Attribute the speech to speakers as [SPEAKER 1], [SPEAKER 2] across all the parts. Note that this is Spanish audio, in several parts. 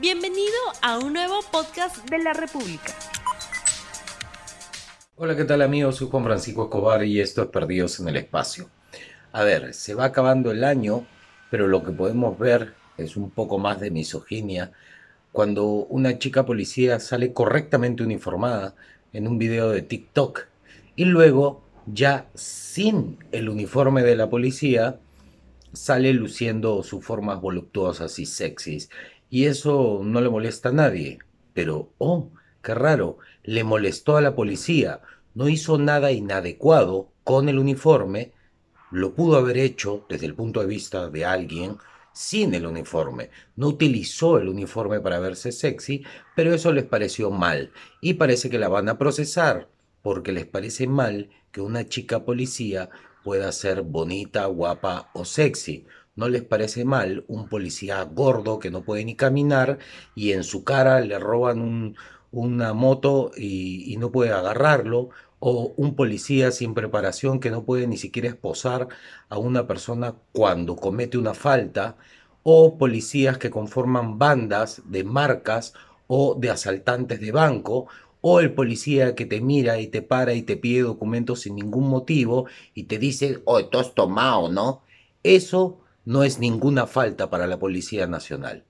[SPEAKER 1] Bienvenido a un nuevo podcast de la República.
[SPEAKER 2] Hola, ¿qué tal amigos? Soy Juan Francisco Escobar y esto es Perdidos en el Espacio. A ver, se va acabando el año, pero lo que podemos ver es un poco más de misoginia cuando una chica policía sale correctamente uniformada en un video de TikTok y luego ya sin el uniforme de la policía sale luciendo sus formas voluptuosas y sexys y eso no le molesta a nadie. Pero, oh, qué raro, le molestó a la policía, no hizo nada inadecuado con el uniforme, lo pudo haber hecho desde el punto de vista de alguien sin el uniforme. No utilizó el uniforme para verse sexy, pero eso les pareció mal y parece que la van a procesar porque les parece mal que una chica policía pueda ser bonita, guapa o sexy. ¿No les parece mal un policía gordo que no puede ni caminar y en su cara le roban una moto y, y no puede agarrarlo? ¿O un policía sin preparación que no puede ni siquiera esposar a una persona cuando comete una falta? ¿O policías que conforman bandas de marcas o de asaltantes de banco? o el policía que te mira y te para y te pide documentos sin ningún motivo y te dice, oh, tú has tomado, ¿no? Eso no es ninguna falta para la Policía Nacional.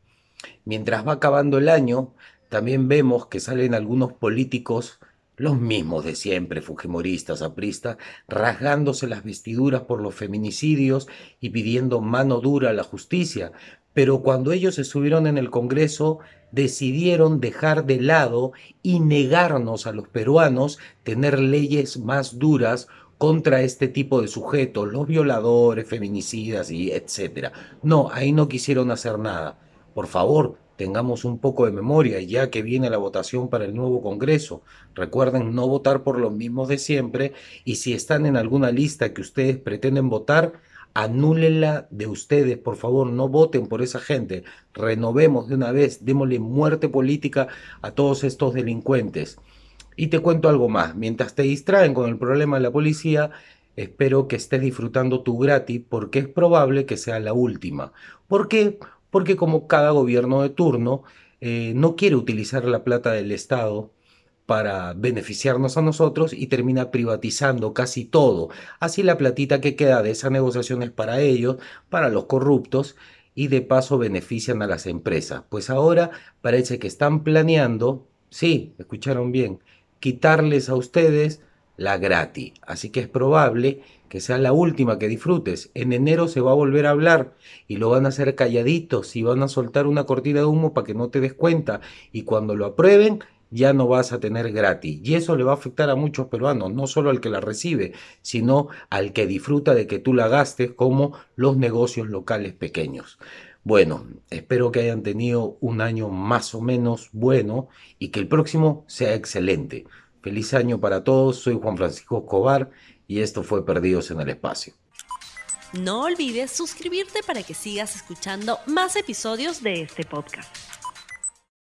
[SPEAKER 2] Mientras va acabando el año, también vemos que salen algunos políticos, los mismos de siempre, fujimoristas, apristas, rasgándose las vestiduras por los feminicidios y pidiendo mano dura a la justicia. Pero cuando ellos se subieron en el Congreso, decidieron dejar de lado y negarnos a los peruanos tener leyes más duras contra este tipo de sujetos, los violadores, feminicidas y etcétera. No, ahí no quisieron hacer nada. Por favor, tengamos un poco de memoria ya que viene la votación para el nuevo Congreso. Recuerden no votar por los mismos de siempre y si están en alguna lista que ustedes pretenden votar, anúlenla de ustedes, por favor, no voten por esa gente. Renovemos de una vez, démosle muerte política a todos estos delincuentes. Y te cuento algo más, mientras te distraen con el problema de la policía, espero que estés disfrutando tu gratis porque es probable que sea la última. ¿Por qué? Porque como cada gobierno de turno eh, no quiere utilizar la plata del Estado para beneficiarnos a nosotros y termina privatizando casi todo. Así la platita que queda de esas negociaciones para ellos, para los corruptos, y de paso benefician a las empresas. Pues ahora parece que están planeando, sí, escucharon bien, quitarles a ustedes la gratis. Así que es probable que sea la última que disfrutes. En enero se va a volver a hablar y lo van a hacer calladitos y van a soltar una cortina de humo para que no te des cuenta. Y cuando lo aprueben, ya no vas a tener gratis. Y eso le va a afectar a muchos peruanos, no solo al que la recibe, sino al que disfruta de que tú la gastes, como los negocios locales pequeños. Bueno, espero que hayan tenido un año más o menos bueno y que el próximo sea excelente. Feliz año para todos, soy Juan Francisco Escobar y esto fue Perdidos en el Espacio.
[SPEAKER 1] No olvides suscribirte para que sigas escuchando más episodios de este podcast.